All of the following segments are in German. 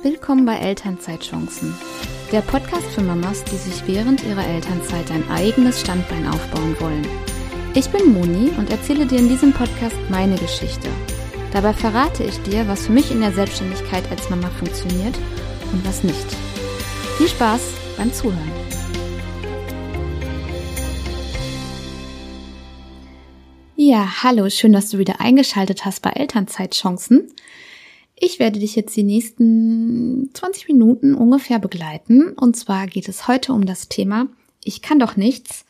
Willkommen bei Elternzeitchancen, der Podcast für Mamas, die sich während ihrer Elternzeit ein eigenes Standbein aufbauen wollen. Ich bin Moni und erzähle dir in diesem Podcast meine Geschichte. Dabei verrate ich dir, was für mich in der Selbstständigkeit als Mama funktioniert und was nicht. Viel Spaß beim Zuhören. Ja, hallo, schön, dass du wieder eingeschaltet hast bei Elternzeitchancen. Ich werde dich jetzt die nächsten 20 Minuten ungefähr begleiten. Und zwar geht es heute um das Thema Ich kann doch nichts.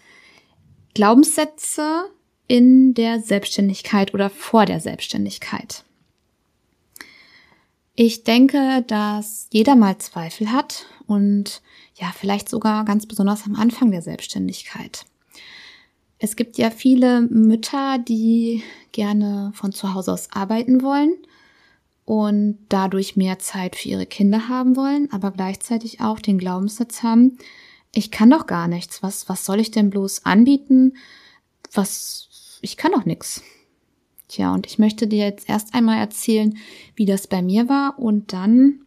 Glaubenssätze in der Selbstständigkeit oder vor der Selbstständigkeit. Ich denke, dass jeder mal Zweifel hat und ja, vielleicht sogar ganz besonders am Anfang der Selbstständigkeit. Es gibt ja viele Mütter, die gerne von zu Hause aus arbeiten wollen und dadurch mehr Zeit für ihre Kinder haben wollen, aber gleichzeitig auch den Glaubenssatz haben, ich kann doch gar nichts. Was, was soll ich denn bloß anbieten? Was, ich kann doch nichts. Tja, und ich möchte dir jetzt erst einmal erzählen, wie das bei mir war und dann,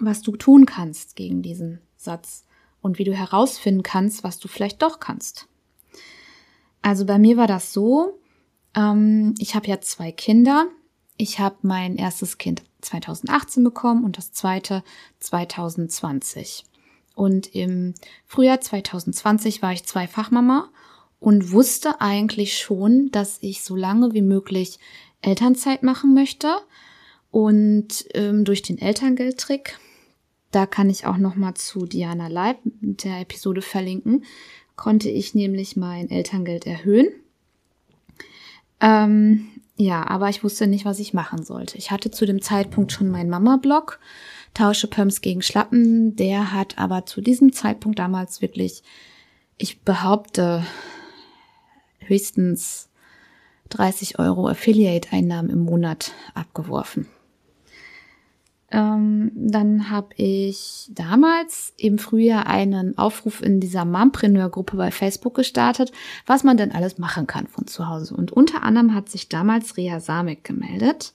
was du tun kannst gegen diesen Satz und wie du herausfinden kannst, was du vielleicht doch kannst. Also bei mir war das so, ähm, ich habe ja zwei Kinder ich habe mein erstes Kind 2018 bekommen und das zweite 2020. Und im Frühjahr 2020 war ich Zweifachmama und wusste eigentlich schon, dass ich so lange wie möglich Elternzeit machen möchte. Und ähm, durch den Elterngeldtrick, da kann ich auch noch mal zu Diana Leib der Episode verlinken, konnte ich nämlich mein Elterngeld erhöhen. Ähm, ja, aber ich wusste nicht, was ich machen sollte. Ich hatte zu dem Zeitpunkt schon meinen Mama-Blog, Tausche Pumps gegen Schlappen. Der hat aber zu diesem Zeitpunkt damals wirklich, ich behaupte, höchstens 30 Euro Affiliate-Einnahmen im Monat abgeworfen. Ähm, dann habe ich damals im Frühjahr einen Aufruf in dieser Mompreneur-Gruppe bei Facebook gestartet, was man denn alles machen kann von zu Hause. Und unter anderem hat sich damals Rea Samek gemeldet.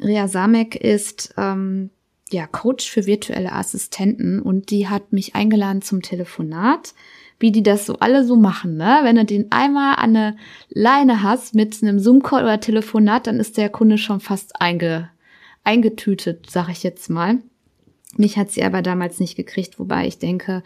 Rea Samek ist ähm, ja Coach für virtuelle Assistenten und die hat mich eingeladen zum Telefonat wie die das so alle so machen, ne? Wenn du den einmal an eine Leine hast mit einem Zoom-Call oder Telefonat, dann ist der Kunde schon fast einge eingetütet, sag ich jetzt mal. Mich hat sie aber damals nicht gekriegt, wobei ich denke,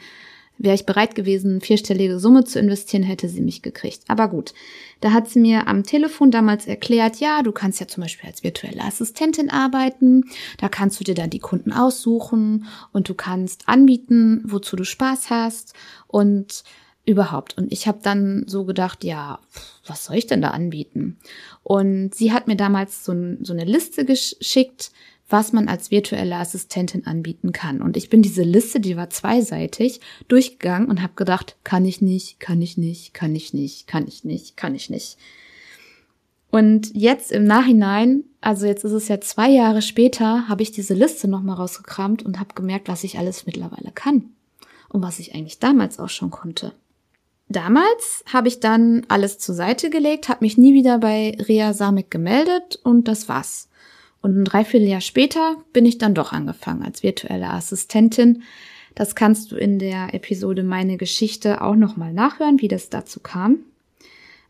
wäre ich bereit gewesen, vierstellige Summe zu investieren, hätte sie mich gekriegt. Aber gut, da hat sie mir am Telefon damals erklärt, ja, du kannst ja zum Beispiel als virtuelle Assistentin arbeiten, da kannst du dir dann die Kunden aussuchen und du kannst anbieten, wozu du Spaß hast und überhaupt. Und ich habe dann so gedacht, ja, was soll ich denn da anbieten? Und sie hat mir damals so, so eine Liste geschickt, was man als virtuelle Assistentin anbieten kann. Und ich bin diese Liste, die war zweiseitig, durchgegangen und habe gedacht, kann ich nicht, kann ich nicht, kann ich nicht, kann ich nicht, kann ich nicht. Und jetzt im Nachhinein, also jetzt ist es ja zwei Jahre später, habe ich diese Liste nochmal rausgekramt und habe gemerkt, was ich alles mittlerweile kann. Und was ich eigentlich damals auch schon konnte. Damals habe ich dann alles zur Seite gelegt, habe mich nie wieder bei Rea Samek gemeldet und das war's. Und ein Dreivierteljahr später bin ich dann doch angefangen als virtuelle Assistentin. Das kannst du in der Episode Meine Geschichte auch nochmal nachhören, wie das dazu kam.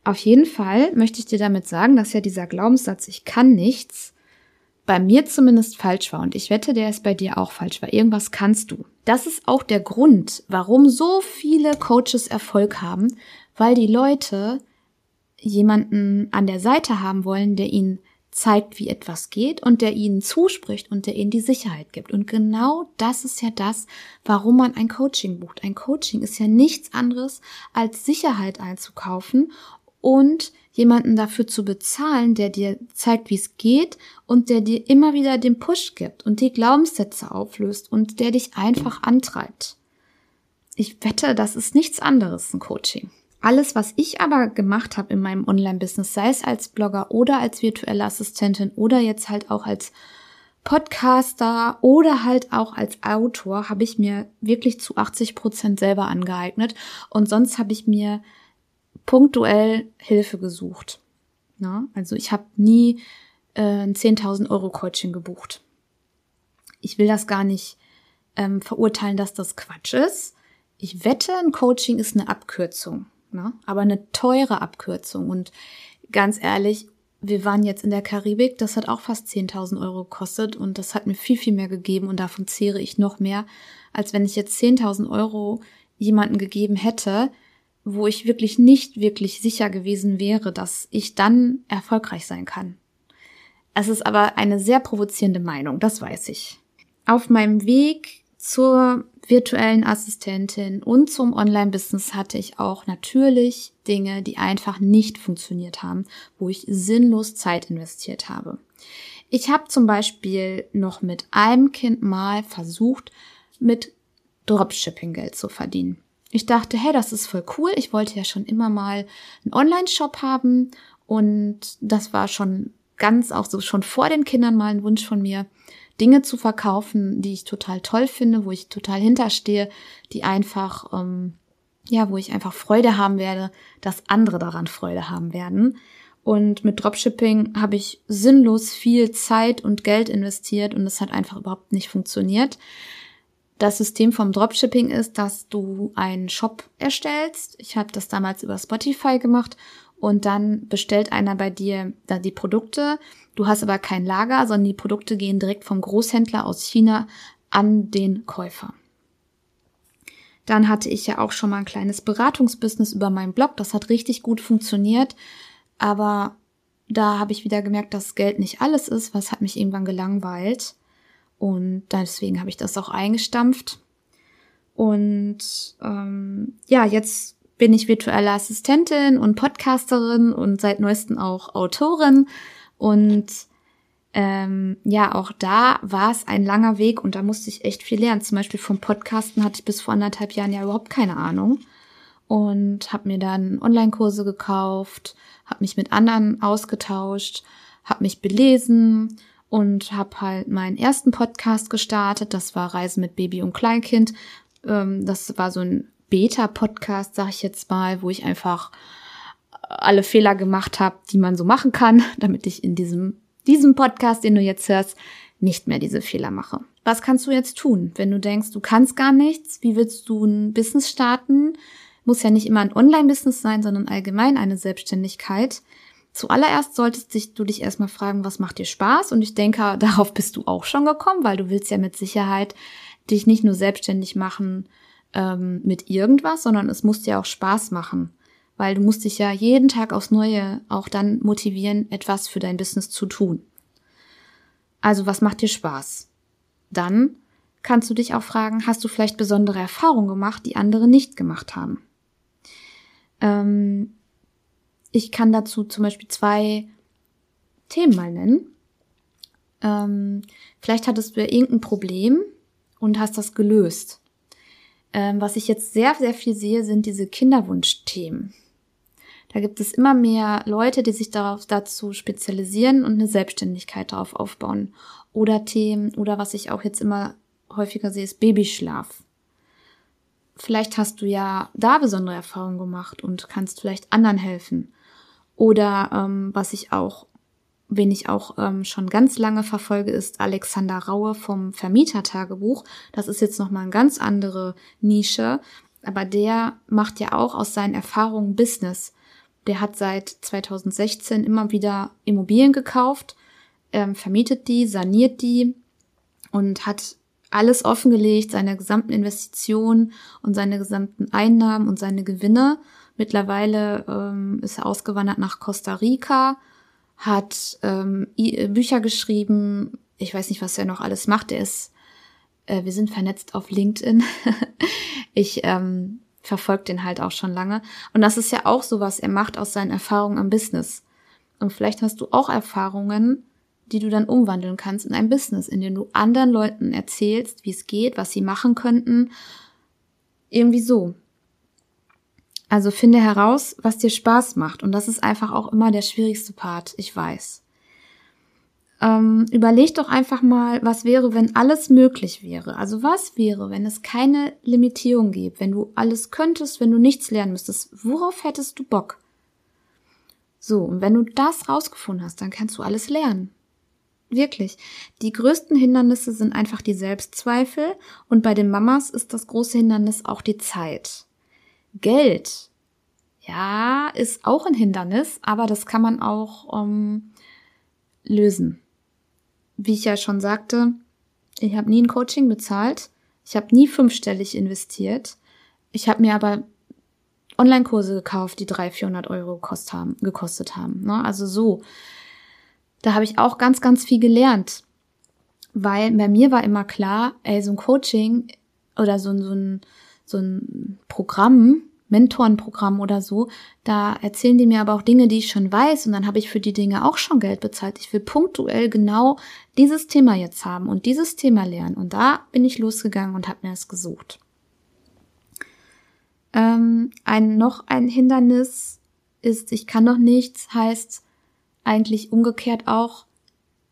Auf jeden Fall möchte ich dir damit sagen, dass ja dieser Glaubenssatz, ich kann nichts, bei mir zumindest falsch war. Und ich wette, der ist bei dir auch falsch, weil irgendwas kannst du. Das ist auch der Grund, warum so viele Coaches Erfolg haben, weil die Leute jemanden an der Seite haben wollen, der ihnen zeigt, wie etwas geht und der ihnen zuspricht und der ihnen die Sicherheit gibt. Und genau das ist ja das, warum man ein Coaching bucht. Ein Coaching ist ja nichts anderes, als Sicherheit einzukaufen und jemanden dafür zu bezahlen, der dir zeigt, wie es geht und der dir immer wieder den Push gibt und die Glaubenssätze auflöst und der dich einfach antreibt. Ich wette, das ist nichts anderes, ein Coaching. Alles, was ich aber gemacht habe in meinem Online-Business, sei es als Blogger oder als virtuelle Assistentin oder jetzt halt auch als Podcaster oder halt auch als Autor, habe ich mir wirklich zu 80 Prozent selber angeeignet. Und sonst habe ich mir punktuell Hilfe gesucht. Na, also ich habe nie äh, ein 10.000 Euro Coaching gebucht. ich will das gar nicht ähm, verurteilen, dass das Quatsch ist. Ich wette, ein Coaching ist eine Abkürzung, ne? aber eine teure Abkürzung. Und ganz ehrlich, wir waren jetzt in der Karibik, das hat auch fast 10.000 Euro gekostet und das hat mir viel, viel mehr gegeben und davon zehre ich noch mehr, als wenn ich jetzt 10.000 Euro jemanden gegeben hätte, wo ich wirklich nicht wirklich sicher gewesen wäre, dass ich dann erfolgreich sein kann. Es ist aber eine sehr provozierende Meinung, das weiß ich. Auf meinem Weg zur virtuellen Assistentin und zum Online-Business hatte ich auch natürlich Dinge, die einfach nicht funktioniert haben, wo ich sinnlos Zeit investiert habe. Ich habe zum Beispiel noch mit einem Kind mal versucht, mit Dropshipping Geld zu verdienen. Ich dachte, hey, das ist voll cool. Ich wollte ja schon immer mal einen Online-Shop haben und das war schon ganz auch so schon vor den Kindern mal ein Wunsch von mir. Dinge zu verkaufen, die ich total toll finde, wo ich total hinterstehe, die einfach, ähm, ja, wo ich einfach Freude haben werde, dass andere daran Freude haben werden. Und mit Dropshipping habe ich sinnlos viel Zeit und Geld investiert und es hat einfach überhaupt nicht funktioniert. Das System vom Dropshipping ist, dass du einen Shop erstellst. Ich habe das damals über Spotify gemacht und dann bestellt einer bei dir da die Produkte Du hast aber kein Lager, sondern die Produkte gehen direkt vom Großhändler aus China an den Käufer. Dann hatte ich ja auch schon mal ein kleines Beratungsbusiness über meinen Blog. Das hat richtig gut funktioniert. Aber da habe ich wieder gemerkt, dass Geld nicht alles ist. Was hat mich irgendwann gelangweilt. Und deswegen habe ich das auch eingestampft. Und ähm, ja, jetzt bin ich virtuelle Assistentin und Podcasterin und seit neuestem auch Autorin. Und ähm, ja, auch da war es ein langer Weg und da musste ich echt viel lernen. Zum Beispiel vom Podcasten hatte ich bis vor anderthalb Jahren ja überhaupt keine Ahnung und habe mir dann Online-Kurse gekauft, habe mich mit anderen ausgetauscht, habe mich belesen und habe halt meinen ersten Podcast gestartet. Das war Reisen mit Baby und Kleinkind. Ähm, das war so ein Beta-Podcast, sag ich jetzt mal, wo ich einfach alle Fehler gemacht habe, die man so machen kann, damit ich in diesem, diesem Podcast, den du jetzt hörst, nicht mehr diese Fehler mache. Was kannst du jetzt tun, wenn du denkst, du kannst gar nichts? Wie willst du ein Business starten? Muss ja nicht immer ein Online-Business sein, sondern allgemein eine Selbstständigkeit. Zuallererst solltest du dich erstmal fragen, was macht dir Spaß? Und ich denke, darauf bist du auch schon gekommen, weil du willst ja mit Sicherheit dich nicht nur selbstständig machen ähm, mit irgendwas, sondern es muss dir auch Spaß machen weil du musst dich ja jeden Tag aufs Neue auch dann motivieren, etwas für dein Business zu tun. Also was macht dir Spaß? Dann kannst du dich auch fragen, hast du vielleicht besondere Erfahrungen gemacht, die andere nicht gemacht haben? Ähm, ich kann dazu zum Beispiel zwei Themen mal nennen. Ähm, vielleicht hattest du ja irgendein Problem und hast das gelöst. Ähm, was ich jetzt sehr, sehr viel sehe, sind diese Kinderwunschthemen. Da gibt es immer mehr Leute, die sich darauf dazu spezialisieren und eine Selbstständigkeit darauf aufbauen. Oder Themen, oder was ich auch jetzt immer häufiger sehe, ist Babyschlaf. Vielleicht hast du ja da besondere Erfahrungen gemacht und kannst vielleicht anderen helfen. Oder ähm, was ich auch, wen ich auch ähm, schon ganz lange verfolge, ist Alexander Raue vom Vermietertagebuch. Das ist jetzt nochmal eine ganz andere Nische, aber der macht ja auch aus seinen Erfahrungen Business. Der hat seit 2016 immer wieder Immobilien gekauft, ähm, vermietet die, saniert die und hat alles offengelegt, seine gesamten Investitionen und seine gesamten Einnahmen und seine Gewinne. Mittlerweile ähm, ist er ausgewandert nach Costa Rica, hat ähm, Bücher geschrieben. Ich weiß nicht, was er noch alles macht. Er ist, äh, wir sind vernetzt auf LinkedIn. ich ähm, verfolgt den halt auch schon lange. Und das ist ja auch so, was er macht aus seinen Erfahrungen am Business. Und vielleicht hast du auch Erfahrungen, die du dann umwandeln kannst in ein Business, in dem du anderen Leuten erzählst, wie es geht, was sie machen könnten. Irgendwie so. Also finde heraus, was dir Spaß macht. Und das ist einfach auch immer der schwierigste Part, ich weiß. Ähm, überleg doch einfach mal, was wäre, wenn alles möglich wäre. Also was wäre, wenn es keine Limitierung gibt, wenn du alles könntest, wenn du nichts lernen müsstest. Worauf hättest du Bock? So, und wenn du das rausgefunden hast, dann kannst du alles lernen. Wirklich. Die größten Hindernisse sind einfach die Selbstzweifel und bei den Mamas ist das große Hindernis auch die Zeit. Geld. Ja, ist auch ein Hindernis, aber das kann man auch ähm, lösen. Wie ich ja schon sagte, ich habe nie ein Coaching bezahlt. Ich habe nie fünfstellig investiert. Ich habe mir aber Online-Kurse gekauft, die 300, 400 Euro gekostet haben. Gekostet haben ne? Also so. Da habe ich auch ganz, ganz viel gelernt. Weil bei mir war immer klar, ey, so ein Coaching oder so, so, ein, so ein Programm, Mentorenprogramm oder so, da erzählen die mir aber auch Dinge, die ich schon weiß und dann habe ich für die Dinge auch schon Geld bezahlt. Ich will punktuell genau dieses Thema jetzt haben und dieses Thema lernen. Und da bin ich losgegangen und habe mir das gesucht. Ähm, ein noch ein Hindernis ist, ich kann noch nichts, heißt eigentlich umgekehrt auch,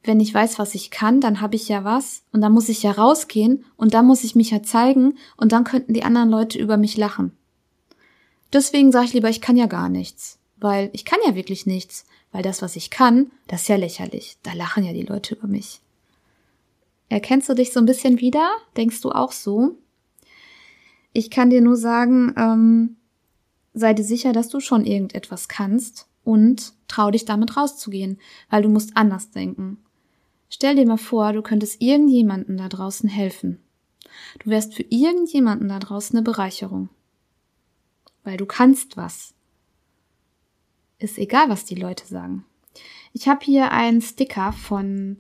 wenn ich weiß, was ich kann, dann habe ich ja was und dann muss ich ja rausgehen und dann muss ich mich ja zeigen und dann könnten die anderen Leute über mich lachen. Deswegen sage ich lieber, ich kann ja gar nichts, weil ich kann ja wirklich nichts, weil das, was ich kann, das ist ja lächerlich. Da lachen ja die Leute über mich. Erkennst du dich so ein bisschen wieder? Denkst du auch so? Ich kann dir nur sagen, ähm, sei dir sicher, dass du schon irgendetwas kannst und trau dich damit rauszugehen, weil du musst anders denken. Stell dir mal vor, du könntest irgendjemanden da draußen helfen. Du wärst für irgendjemanden da draußen eine Bereicherung. Weil du kannst was. Ist egal, was die Leute sagen. Ich habe hier einen Sticker von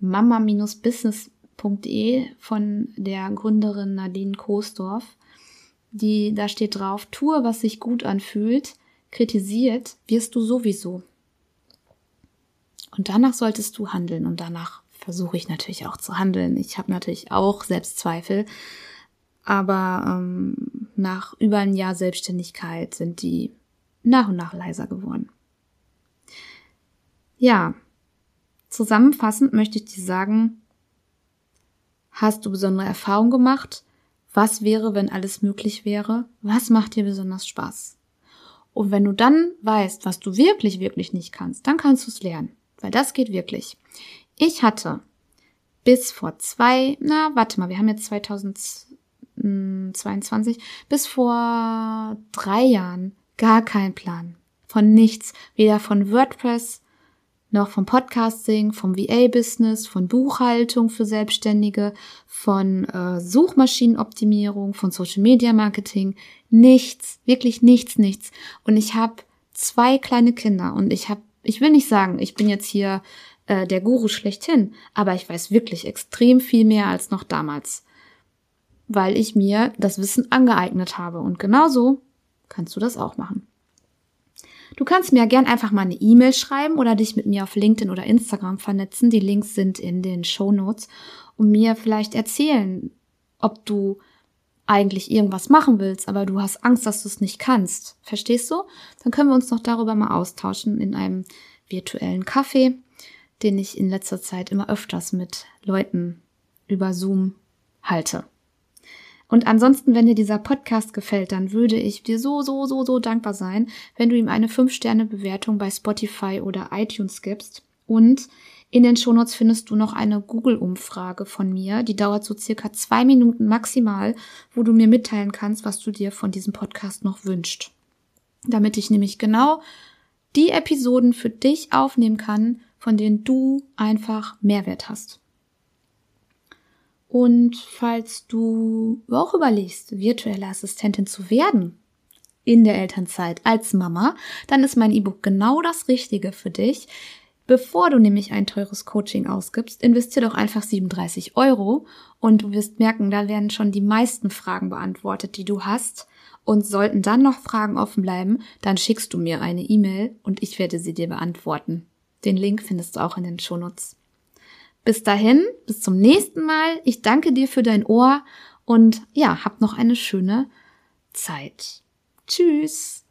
mama-business www.de von der Gründerin Nadine Koosdorf. Die, da steht drauf, tue, was sich gut anfühlt, kritisiert, wirst du sowieso. Und danach solltest du handeln und danach versuche ich natürlich auch zu handeln. Ich habe natürlich auch Selbstzweifel, aber ähm, nach über ein Jahr Selbstständigkeit sind die nach und nach leiser geworden. Ja, zusammenfassend möchte ich dir sagen, Hast du besondere Erfahrungen gemacht? Was wäre, wenn alles möglich wäre? Was macht dir besonders Spaß? Und wenn du dann weißt, was du wirklich, wirklich nicht kannst, dann kannst du es lernen. Weil das geht wirklich. Ich hatte bis vor zwei, na, warte mal, wir haben jetzt 2022, bis vor drei Jahren gar keinen Plan. Von nichts. Weder von WordPress, noch vom Podcasting, vom VA-Business, von Buchhaltung für Selbstständige, von äh, Suchmaschinenoptimierung, von Social Media Marketing. Nichts, wirklich nichts, nichts. Und ich habe zwei kleine Kinder und ich habe, ich will nicht sagen, ich bin jetzt hier äh, der Guru schlechthin, aber ich weiß wirklich extrem viel mehr als noch damals, weil ich mir das Wissen angeeignet habe. Und genauso kannst du das auch machen. Du kannst mir gern einfach mal eine E-Mail schreiben oder dich mit mir auf LinkedIn oder Instagram vernetzen. Die Links sind in den Show Notes und mir vielleicht erzählen, ob du eigentlich irgendwas machen willst, aber du hast Angst, dass du es nicht kannst. Verstehst du? Dann können wir uns noch darüber mal austauschen in einem virtuellen Kaffee, den ich in letzter Zeit immer öfters mit Leuten über Zoom halte. Und ansonsten, wenn dir dieser Podcast gefällt, dann würde ich dir so, so, so, so dankbar sein, wenn du ihm eine 5-Sterne-Bewertung bei Spotify oder iTunes gibst. Und in den Shownotes findest du noch eine Google-Umfrage von mir, die dauert so circa zwei Minuten maximal, wo du mir mitteilen kannst, was du dir von diesem Podcast noch wünscht. Damit ich nämlich genau die Episoden für dich aufnehmen kann, von denen du einfach Mehrwert hast. Und falls du auch überlegst, virtuelle Assistentin zu werden in der Elternzeit als Mama, dann ist mein E-Book genau das Richtige für dich. Bevor du nämlich ein teures Coaching ausgibst, investier doch einfach 37 Euro und du wirst merken, da werden schon die meisten Fragen beantwortet, die du hast. Und sollten dann noch Fragen offen bleiben, dann schickst du mir eine E-Mail und ich werde sie dir beantworten. Den Link findest du auch in den Shownotes. Bis dahin, bis zum nächsten Mal. Ich danke dir für dein Ohr und ja, hab noch eine schöne Zeit. Tschüss.